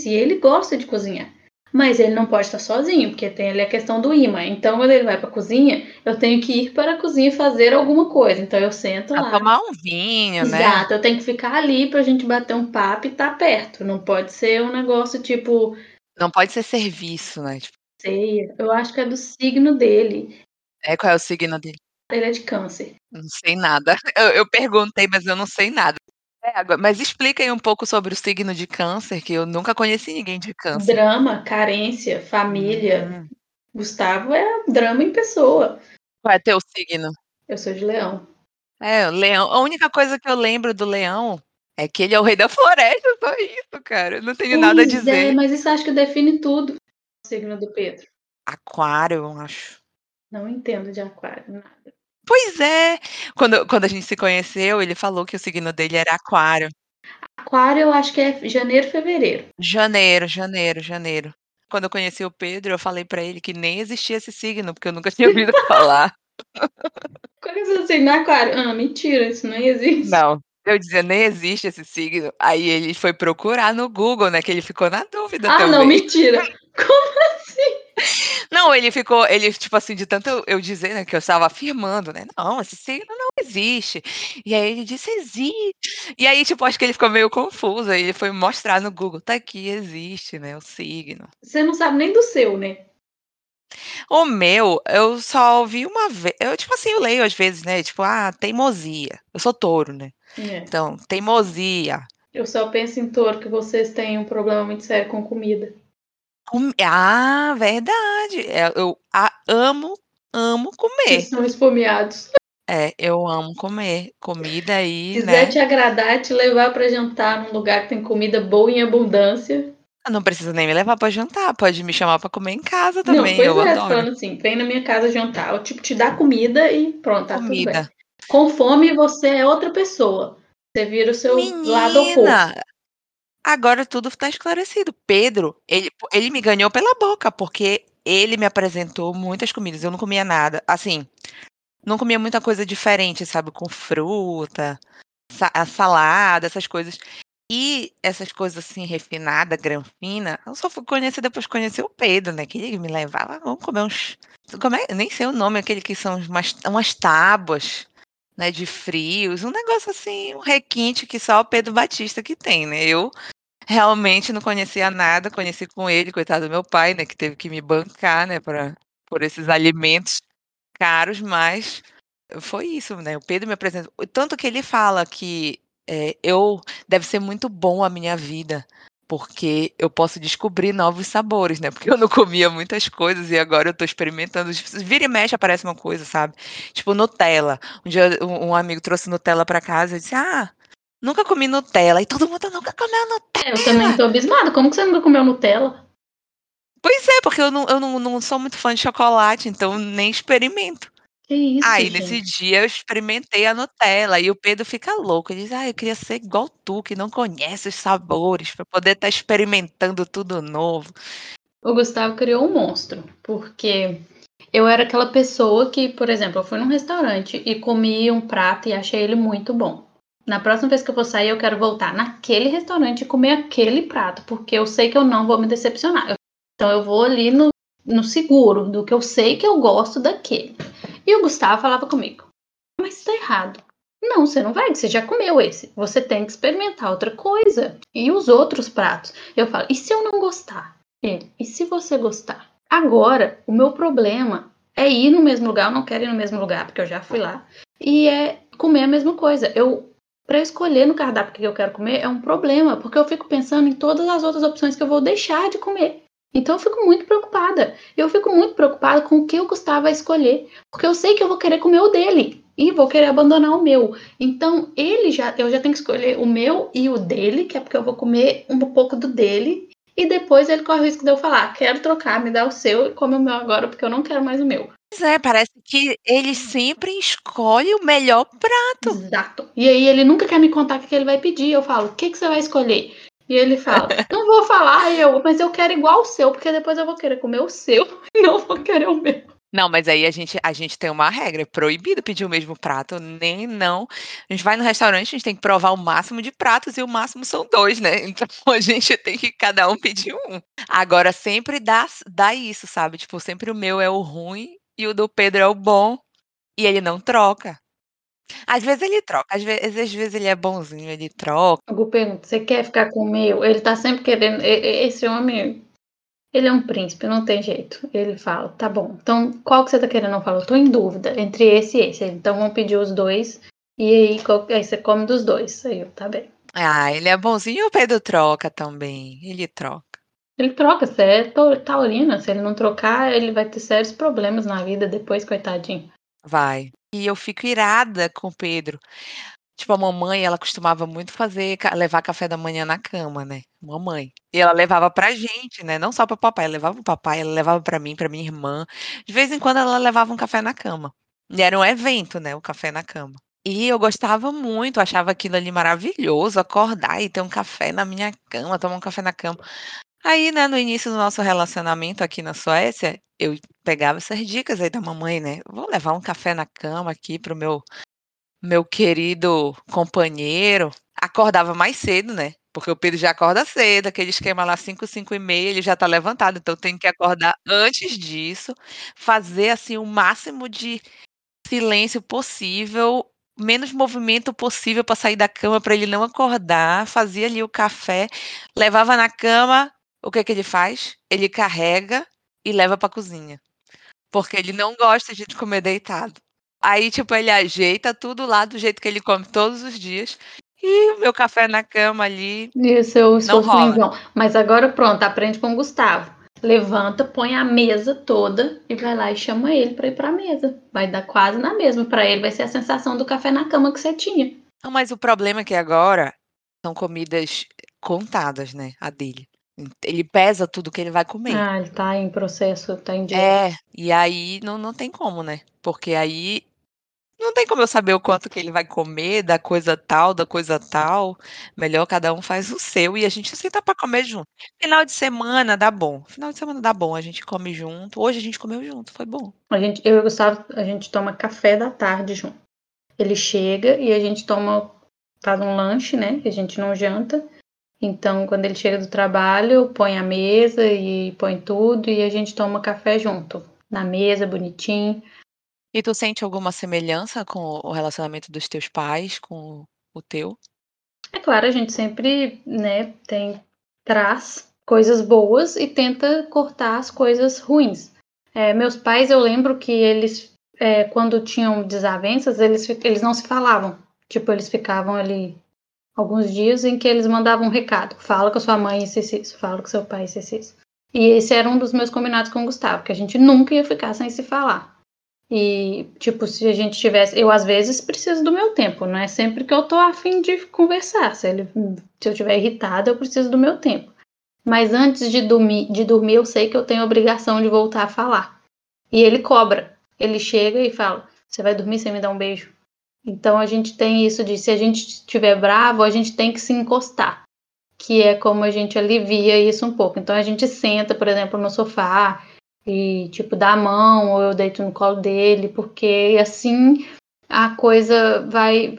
Se ele gosta de cozinhar, mas ele não pode estar sozinho, porque tem ali a questão do imã. Então, quando ele vai para a cozinha, eu tenho que ir para a cozinha fazer alguma coisa. Então, eu sento A lá. tomar um vinho, né? Exato, eu tenho que ficar ali pra gente bater um papo e estar tá perto. Não pode ser um negócio tipo Não pode ser serviço, né? Tipo, ceia. Eu acho que é do signo dele. é qual é o signo dele? Ele é de câncer. Não sei nada. Eu, eu perguntei, mas eu não sei nada. É, agora- mas explica aí um pouco sobre o signo de câncer, que eu nunca conheci ninguém de câncer. Drama, carência, família. Hum. Gustavo é drama em pessoa. Qual é teu signo? Eu sou de leão. É, o leão. A única coisa que eu lembro do leão é que ele é o rei da floresta, só isso, cara. Eu não tenho nada a Pois dizer. É, mas isso acho que define tudo. O signo do Pedro. Aquário, eu acho. Não entendo de aquário, nada. Pois é. Quando, quando a gente se conheceu, ele falou que o signo dele era aquário. Aquário eu acho que é janeiro, fevereiro. Janeiro, janeiro, janeiro. Quando eu conheci o Pedro, eu falei pra ele que nem existia esse signo, porque eu nunca tinha ouvido falar. Quando você assim, no aquário? Ah, mentira, isso não existe. Não. Eu dizia, nem existe esse signo. Aí ele foi procurar no Google, né? Que ele ficou na dúvida Ah, também. não, mentira. Como assim? Não, ele ficou, ele, tipo assim, de tanto eu, eu dizer, né, que eu estava afirmando, né, não, esse signo não existe. E aí ele disse, existe. E aí, tipo, acho que ele ficou meio confuso, aí ele foi mostrar no Google, tá aqui, existe, né, o signo. Você não sabe nem do seu, né? O meu, eu só ouvi uma vez, eu, tipo assim, eu leio às vezes, né, tipo, ah, teimosia. Eu sou touro, né, É. então, teimosia. Eu só penso em touro que vocês têm um problema muito sério com comida. Com- Ah, verdade. É, Eu amo, amo Vocês comer. são esfomeados. É, eu amo comer. Comida aí, Quiser né? te agradar, te levar pra jantar num lugar que tem comida boa em abundância. Não precisa nem me levar pra jantar, pode me chamar pra comer em casa Não, também, pois eu é, tô adoro falando assim, vem na minha casa jantar. Eu, tipo, te dá comida e pronto, tá tudo bem. comida. Com fome, você é outra pessoa. Você vira o seu lado oposto. Menina, agora tudo tá esclarecido. Pedro, ele, ele me ganhou pela boca, porque ele me apresentou muitas comidas. Eu não comia nada. Assim, não comia muita coisa diferente, sabe? Com fruta, sa- a salada, essas coisas. E essas coisas assim, refinada, granfina, eu só fui conhecer depois de conhecer o Pedro, né, que ele me levava: "Vamos comer uns" como é? Nem sei o nome, aquele que são umas umas tábuas, né, de frios, um negócio assim, um requinte que só o Pedro Batista que tem, né. Eu realmente não conhecia nada, conheci com ele, coitado do meu pai, né, que teve que me bancar, né, pra por esses alimentos caros, mas foi isso, né, o Pedro me apresentou tanto que ele fala que, eh, eu deve ser muito bom a minha vida, porque eu posso descobrir novos sabores, né, porque eu não comia muitas coisas e agora eu tô experimentando, vira e mexe aparece uma coisa, sabe, tipo Nutella, um dia um amigo trouxe Nutella pra casa, eu disse: "Ah, nunca comi Nutella", e todo mundo: "Nunca comeu Nutella?". É, eu também tô abismada, como que você nunca comeu Nutella? Pois é, porque eu não eu não não sou muito fã de chocolate, então nem experimento. Que isso, Aí nesse gente. dia eu experimentei a Nutella e o Pedro fica louco, ele diz: "Ai, eu queria ser igual tu, que não conhece os sabores, pra poder estar experimentando tudo novo". O Gustavo criou um monstro, porque eu era aquela pessoa que, por exemplo, eu fui num restaurante e comi um prato e achei ele muito bom. Na próxima vez que eu for sair, eu quero voltar naquele restaurante e comer aquele prato, porque eu sei que eu não vou me decepcionar. Então eu vou ali no, no seguro, do que eu sei que eu gosto daquele. E o Gustavo falava comigo: Mas isso tá errado. Não, você não vai, você já comeu esse. Você tem que experimentar outra coisa. E os outros pratos. Eu falo: E se eu não gostar? Ele: E se você gostar? Agora, o meu problema é ir no mesmo lugar. Eu não quero ir no mesmo lugar, porque eu já fui lá. E é comer a mesma coisa. Eu para escolher no cardápio que eu quero comer é um problema, porque eu fico pensando em todas as outras opções que eu vou deixar de comer. Então eu fico muito preocupada. Eu fico muito preocupada com o que o Gustavo vai escolher, porque eu sei que eu vou querer comer o dele e vou querer abandonar o meu. Então ele já, eu já tenho que escolher o meu e o dele, que é porque eu vou comer um pouco do dele e depois ele corre o risco de eu falar, quero trocar, me dá o seu e come o meu agora porque eu não quero mais o meu. Pois é, parece que ele sempre escolhe o melhor prato. Exato. E aí ele nunca quer me contar o que ele vai pedir. Eu falo, o que, que você vai escolher? E ele fala, não vou falar eu, mas eu quero igual o seu, porque depois eu vou querer comer o seu não vou querer o meu. Não, mas aí a gente a gente tem uma regra, é proibido pedir o mesmo prato, nem não a gente vai no restaurante, a gente tem que provar o máximo de pratos e o máximo são 2, né, então a gente tem que cada um pedir um. Agora sempre dá dá isso, sabe, tipo, sempre o meu é o ruim e o do Pedro é o bom, e ele não troca. Às vezes ele troca, às vezes às vezes ele é bonzinho, ele troca. O Gu pergunta: "Você quer ficar com o meu?" Ele tá sempre querendo esse homem, ele é um príncipe, não tem jeito. Ele fala: "Tá bom, então qual que você tá querendo?" Eu falo: "Tô em dúvida entre esse e esse". Então vamos pedir os 2 e aí qual aí você come dos 2. Aí eu: "Tá bem". Ah, ele é bonzinho e o Pedro troca também, ele troca. Ele troca, você é tau taurina, se ele não trocar, ele vai ter sérios problemas na vida depois, coitadinho. Vai. E eu fico irada com o Pedro. Tipo, a mamãe, ela costumava muito fazer levar café da manhã na cama, né, mamãe. E ela levava pra gente, né, não só para o papai, ela levava para o papai, ela levava pra mim, pra minha irmã. De vez em quando ela levava um café na cama. E era um evento, né, o café na cama. E eu gostava muito, achava aquilo ali maravilhoso, acordar e ter um café na minha cama, tomar um café na cama. Aí, né, no início do nosso relacionamento aqui na Suécia, eu pegava essas dicas aí da mamãe, né, vou levar um café na cama aqui para o meu meu querido companheiro. Acordava mais cedo, né, porque o Pedro já acorda cedo, aquele esquema lá 5, 5h30 ele já tá levantado, então tenho que acordar antes disso, fazer, assim, o máximo de silêncio possível, menos movimento possível pra sair da cama pra ele não acordar, fazia ali o café, levava na cama, o que que ele faz? Ele carrega e leva pra cozinha, porque ele não gosta de comer deitado. Aí, tipo, ele ajeita tudo lá do jeito que ele come todos os dias, e o meu café na cama ali, E o seu não esforço em rola. vão. Mas agora pronto, aprende com o Gustavo. Levanta, põe a mesa toda e vai lá e chama ele pra ir pra mesa. Vai dar quase na mesma, pra ele vai ser a sensação do café na cama que você tinha. Mas o problema é que agora são comidas contadas, né, a dele. Ele pesa tudo que ele vai comer. Ah, ele tá em processo, tá em dieta. É, e aí não não tem como, né, porque aí não tem como eu saber o quanto que ele vai comer da coisa tal, da coisa tal, melhor cada um faz o seu e a gente senta pra comer junto. Final de semana dá bom, final de semana dá bom, a gente come junto, hoje a gente comeu junto, foi bom. A gente eu e o Gustavo, a gente toma café da tarde junto. Ele chega e a gente toma faz um lanche, né, que a gente não janta, Então, quando ele chega do trabalho, põe a mesa e põe tudo e a gente toma café junto, na mesa, bonitinho. E tu sente alguma semelhança com o relacionamento dos teus pais com o teu? É claro, a gente sempre, né, tem traz coisas boas e tenta cortar as coisas ruins. É, meus pais, eu lembro que eles, é, quando tinham desavenças, eles, eles não se falavam. Tipo, eles ficavam ali alguns dias em que eles mandavam um recado. Fala com a sua mãe isso, isso, fala com seu pai isso, isso. E esse era um dos meus combinados com o Gustavo, que a gente nunca ia ficar sem se falar. E, tipo, se a gente tivesse. Eu, às vezes, preciso do meu tempo, não é sempre que eu tô afim de conversar. Se, ele, se eu estiver irritada, eu preciso do meu tempo. Mas antes de dormir, de dormir, eu sei que eu tenho a obrigação de voltar a falar. E ele cobra. Ele chega e fala: Você vai dormir sem me dar um beijo? Então a gente tem isso de se a gente estiver bravo, a gente tem que se encostar, que é como a gente alivia isso um pouco. Então a gente senta, por exemplo, no sofá e tipo dá a mão ou eu deito no colo dele, porque assim a coisa vai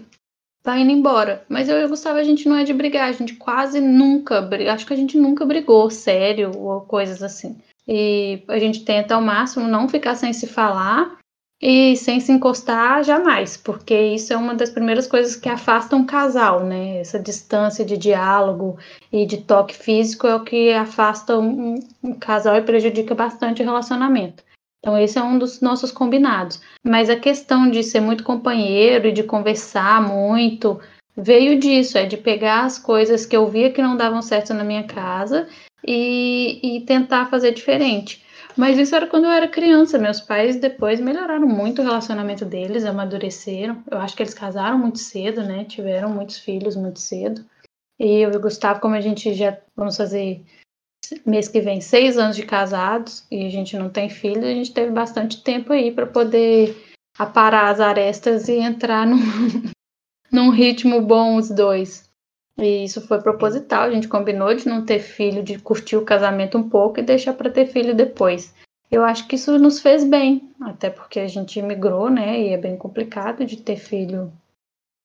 vai indo embora. Mas eu e o Gustavo a gente não é de brigar, a gente quase nunca, acho que a gente nunca brigou sério ou coisas assim. E a gente tenta ao máximo não ficar sem se falar e sem se encostar jamais, porque isso é uma das primeiras coisas que afasta um casal, né? Essa distância de diálogo e de toque físico é o que afasta um, um casal e prejudica bastante o relacionamento. Então, esse é um dos nossos combinados. Mas a questão de ser muito companheiro e de conversar muito veio disso, é de pegar as coisas que eu via que não davam certo na minha casa e, e tentar fazer diferente. Mas isso era quando eu era criança. Meus pais depois melhoraram muito o relacionamento deles, amadureceram. Eu acho que eles casaram muito cedo, né? Tiveram muitos filhos muito cedo. E eu e o Gustavo, como a gente já vamos fazer mês que vem seis anos de casados e a gente não tem filho, a gente teve bastante tempo aí para poder aparar as arestas e entrar num, num ritmo bom os dois. E isso foi proposital, a gente combinou de não ter filho, de curtir o casamento um pouco e deixar para ter filho depois. Eu acho que isso nos fez bem, até porque a gente imigrou, né? E é bem complicado de ter filho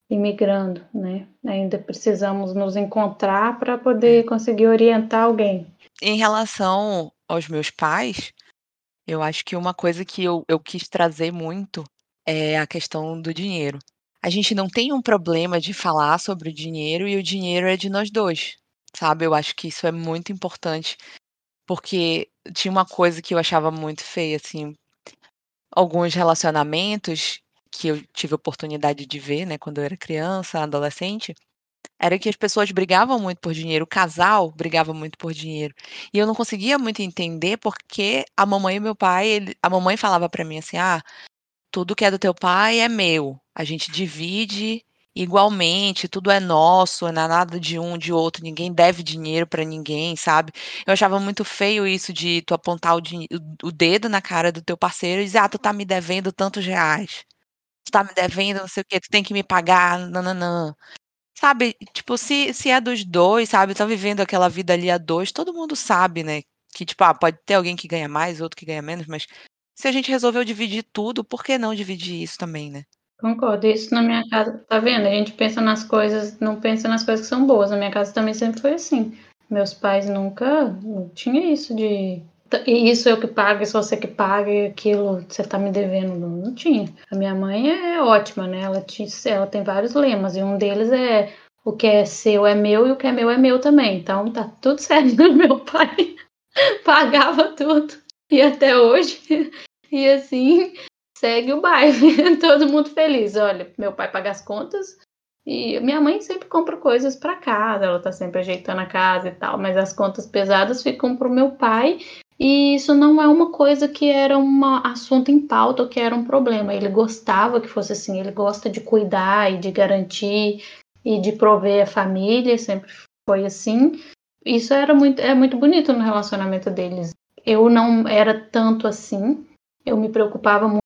imigrando, né? Ainda precisamos nos encontrar para poder conseguir orientar alguém. Em relação aos meus pais, eu acho que uma coisa que eu, eu quis trazer muito é a questão do dinheiro a gente não tem um problema de falar sobre o dinheiro e o dinheiro é de nós dois, sabe? Eu acho que isso é muito importante, porque tinha uma coisa que eu achava muito feia, assim, alguns relacionamentos que eu tive oportunidade de ver, né, quando eu era criança, adolescente, era que as pessoas brigavam muito por dinheiro, o casal brigava muito por dinheiro. E eu não conseguia muito entender porque a mamãe e meu pai, ele, a mamãe falava para mim assim: "Ah, tudo que é do teu pai é meu. A gente divide igualmente, tudo é nosso, não é nada de um, de outro, ninguém deve dinheiro para ninguém, sabe? Eu achava muito feio isso de tu apontar o, o, dedo na cara do teu parceiro e dizer, ah, tu tá me devendo tantos reais. Tu tá me devendo não sei o quê, tu tem que me pagar, nananã. Sabe, tipo, se, se é dos dois, sabe, tá vivendo aquela vida ali a dois, todo mundo sabe, né? Que, tipo, ah, pode ter alguém que ganha mais, outro que ganha menos, mas se a gente resolveu dividir tudo, por que não dividir isso também, né? Concordo. Isso na minha casa, tá vendo? A gente pensa nas coisas, não pensa nas coisas que são boas. Na minha casa também sempre foi assim. Meus pais nunca tinha isso de isso eu que pago, isso você que paga, e aquilo você tá me devendo. Não, não tinha. A minha mãe é ótima, né? Ela, tinha, ela tem vários lemas, e um deles é o que é seu é meu e o que é meu é meu também. Então tá tudo certo. Meu pai pagava tudo e até hoje. E assim segue o baile, todo mundo feliz. Olha, meu pai paga as contas e minha mãe sempre compra coisas para casa, ela tá sempre ajeitando a casa e tal, mas as contas pesadas ficam pro meu pai. E isso não é uma coisa que era um assunto em pauta ou que era um problema. Ele gostava que fosse assim, ele gosta de cuidar e de garantir e de prover a família, sempre foi assim. Isso era muito, é muito bonito no relacionamento deles eu não era tanto assim. Eu me preocupava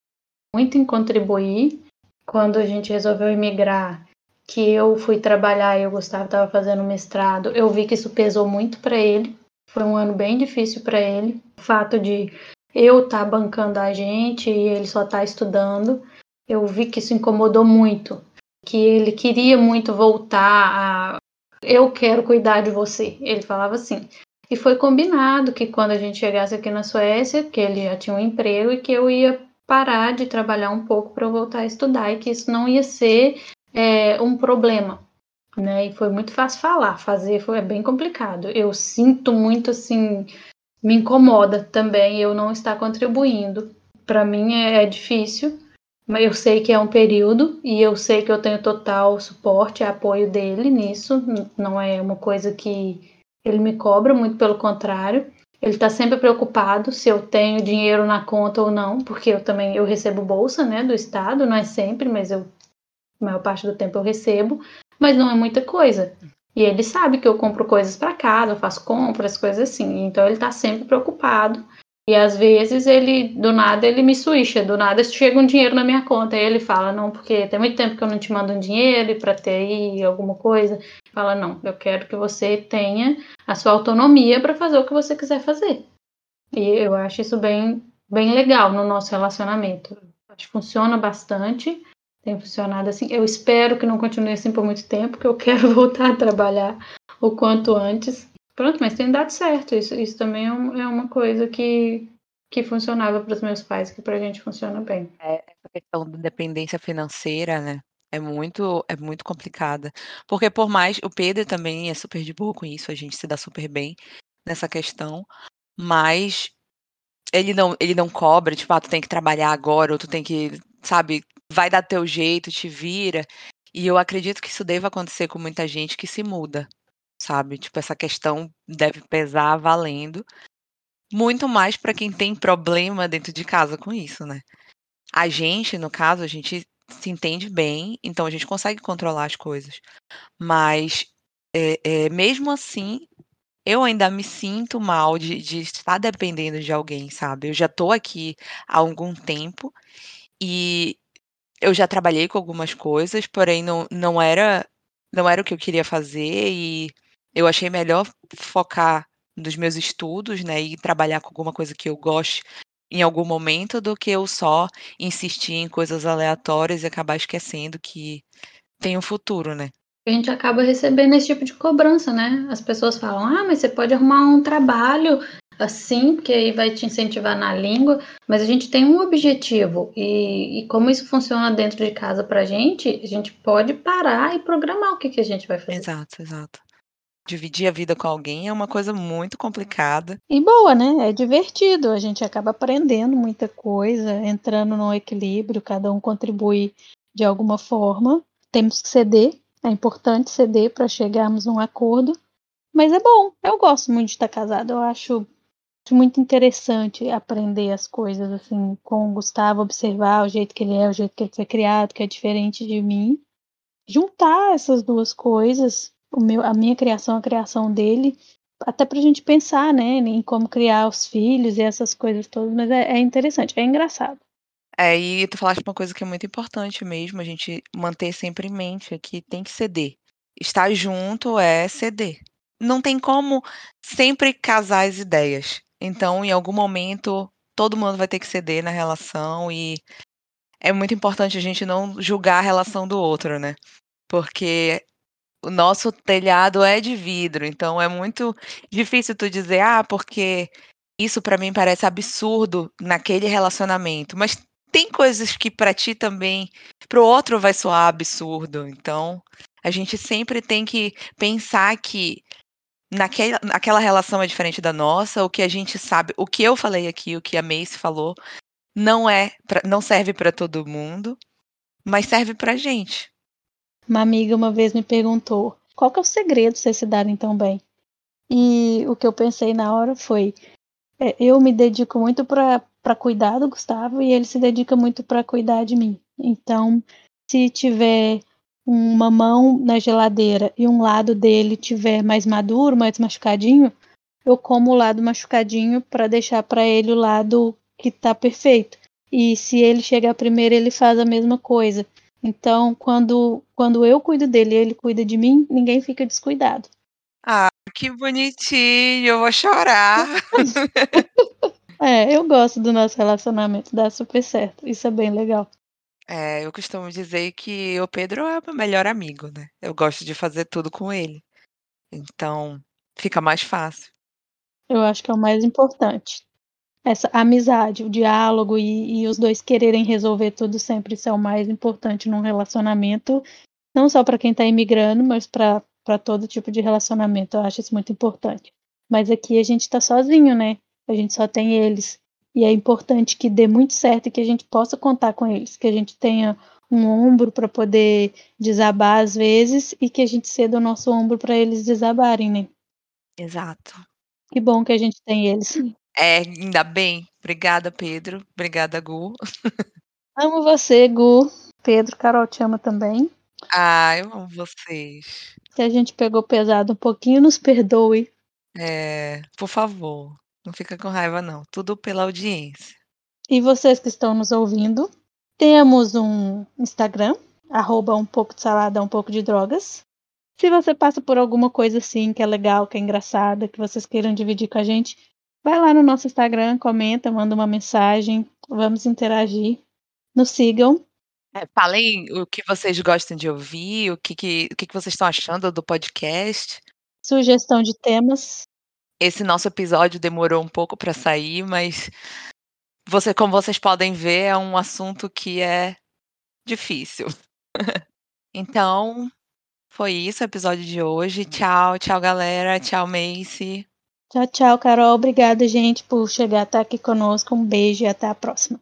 muito em contribuir. Quando a gente resolveu emigrar, que eu fui trabalhar e o Gustavo estava fazendo mestrado, eu vi que isso pesou muito para ele. Foi um ano bem difícil para ele. O fato de eu estar tá bancando a gente e ele só estar tá estudando, eu vi que isso incomodou muito. Que ele queria muito voltar a eu quero cuidar de você. Ele falava assim. E foi combinado que quando a gente chegasse aqui na Suécia, que ele já tinha um emprego e que eu ia parar de trabalhar um pouco para voltar a estudar e que isso não ia ser é, um problema. Né? E foi muito fácil falar, fazer foi bem complicado. Eu sinto muito assim, me incomoda também eu não estar contribuindo. Para mim é, é difícil, mas eu sei que é um período e eu sei que eu tenho total suporte e apoio dele nisso. Não é uma coisa que ele me cobra, muito pelo contrário. Ele está sempre preocupado se eu tenho dinheiro na conta ou não, porque eu também eu recebo bolsa, né, do estado, não é sempre, mas eu a maior parte do tempo eu recebo, mas não é muita coisa. E ele sabe que eu compro coisas para casa, eu faço compras, coisas assim. Então ele está sempre preocupado e às vezes ele, do nada, ele me switcha, do nada chega um dinheiro na minha conta. E ele fala, não, porque tem muito tempo que eu não te mando um dinheiro para ter aí alguma coisa. Fala, não, eu quero que você tenha a sua autonomia para fazer o que você quiser fazer. E eu acho isso bem, bem legal no nosso relacionamento. Acho que funciona bastante, tem funcionado assim. Eu espero que não continue assim por muito tempo, porque eu quero voltar a trabalhar o quanto antes. Pronto, mas tem dado certo. Isso, isso também é, é uma coisa que, que funcionava para os meus pais, que para a gente funciona bem. É, essa questão da dependência financeira, né? É muito, é muito complicada. Porque por mais. O Pedro também é super de boa com isso, a gente se dá super bem nessa questão. Mas ele não, ele não cobra, tipo, ah, tu tem que trabalhar agora, ou tu tem que, sabe, vai dar teu jeito, te vira. E eu acredito que isso deva acontecer com muita gente que se muda sabe? Tipo, essa questão deve pesar valendo. Muito mais para quem tem problema dentro de casa com isso, né? A gente, no caso, a gente se entende bem, então a gente consegue controlar as coisas. Mas, é, é, mesmo assim, eu ainda me sinto mal de, de estar dependendo de alguém, sabe? Eu já tô aqui há algum tempo e eu já trabalhei com algumas coisas, porém não, não era não era o que eu queria fazer e eu achei melhor focar nos meus estudos, né, e trabalhar com alguma coisa que eu goste em algum momento do que eu só insistir em coisas aleatórias e acabar esquecendo que tem um futuro, né? A gente acaba recebendo esse tipo de cobrança, né? As pessoas falam: "Ah, mas você pode arrumar um trabalho assim, porque aí vai te incentivar na língua", mas a gente tem um objetivo e, e como isso funciona dentro de casa pra gente, a gente pode parar e programar o que que a gente vai fazer. Exato, exato dividir a vida com alguém é uma coisa muito complicada. E boa, né? É divertido, a gente acaba aprendendo muita coisa, entrando no equilíbrio, cada um contribui de alguma forma. Temos que ceder, é importante ceder para chegarmos a um acordo, mas é bom, eu gosto muito de estar casada, eu acho muito interessante aprender as coisas assim com o Gustavo, observar o jeito que ele é, o jeito que ele foi criado, que é diferente de mim. Juntar essas duas coisas o meu, a minha criação, a criação dele, até para a gente pensar, né, em como criar os filhos e essas coisas todas, mas é, é interessante, é engraçado. É, e tu falaste uma coisa que é muito importante mesmo, a gente manter sempre em mente é que tem que ceder. Estar junto é ceder. Não tem como sempre casar as ideias. Então, em algum momento, todo mundo vai ter que ceder na relação e é muito importante a gente não julgar a relação do outro, né? Porque o nosso telhado é de vidro, então é muito difícil tu dizer, ah, porque isso para mim parece absurdo naquele relacionamento, mas tem coisas que para ti também, para o outro vai soar absurdo. Então, a gente sempre tem que pensar que naquela, relação é diferente da nossa, o que a gente sabe, o que eu falei aqui, o que a Mace falou, não é, pra, não serve para todo mundo, mas serve pra gente. Uma amiga uma vez me perguntou qual que é o segredo de vocês se darem tão bem. E o que eu pensei na hora foi: é, eu me dedico muito para cuidar do Gustavo e ele se dedica muito para cuidar de mim. Então, se tiver uma mão na geladeira e um lado dele tiver mais maduro, mais machucadinho, eu como o lado machucadinho para deixar para ele o lado que está perfeito. E se ele chegar primeiro, ele faz a mesma coisa. Então, quando, quando eu cuido dele e ele cuida de mim, ninguém fica descuidado. Ah, que bonitinho, eu vou chorar. é, eu gosto do nosso relacionamento, dá super certo. Isso é bem legal. É, eu costumo dizer que o Pedro é o meu melhor amigo, né? Eu gosto de fazer tudo com ele. Então, fica mais fácil. Eu acho que é o mais importante. Essa amizade, o diálogo e, e os dois quererem resolver tudo sempre, isso é o mais importante num relacionamento, não só para quem está imigrando, mas para todo tipo de relacionamento. Eu acho isso muito importante. Mas aqui a gente está sozinho, né? A gente só tem eles. E é importante que dê muito certo e que a gente possa contar com eles, que a gente tenha um ombro para poder desabar às vezes e que a gente ceda o nosso ombro para eles desabarem, né? Exato. Que bom que a gente tem eles. É, ainda bem. Obrigada, Pedro. Obrigada, Gu. Amo você, Gu. Pedro, Carol te ama também. Ah, eu amo vocês. Se a gente pegou pesado um pouquinho, nos perdoe. É, por favor. Não fica com raiva, não. Tudo pela audiência. E vocês que estão nos ouvindo, temos um Instagram, arroba um pouco de salada, um pouco de drogas. Se você passa por alguma coisa assim que é legal, que é engraçada, que vocês queiram dividir com a gente, vai lá no nosso Instagram, comenta, manda uma mensagem, vamos interagir. Nos sigam. É, falem o que vocês gostam de ouvir, o que, que, o que, que vocês estão achando do podcast. Sugestão de temas. Esse nosso episódio demorou um pouco para sair, mas você, como vocês podem ver, é um assunto que é difícil. então, foi isso o episódio de hoje. Tchau, tchau, galera. Tchau, Macy. Tchau, tchau, Carol. Obrigada, gente, por chegar até aqui conosco. Um beijo e até a próxima.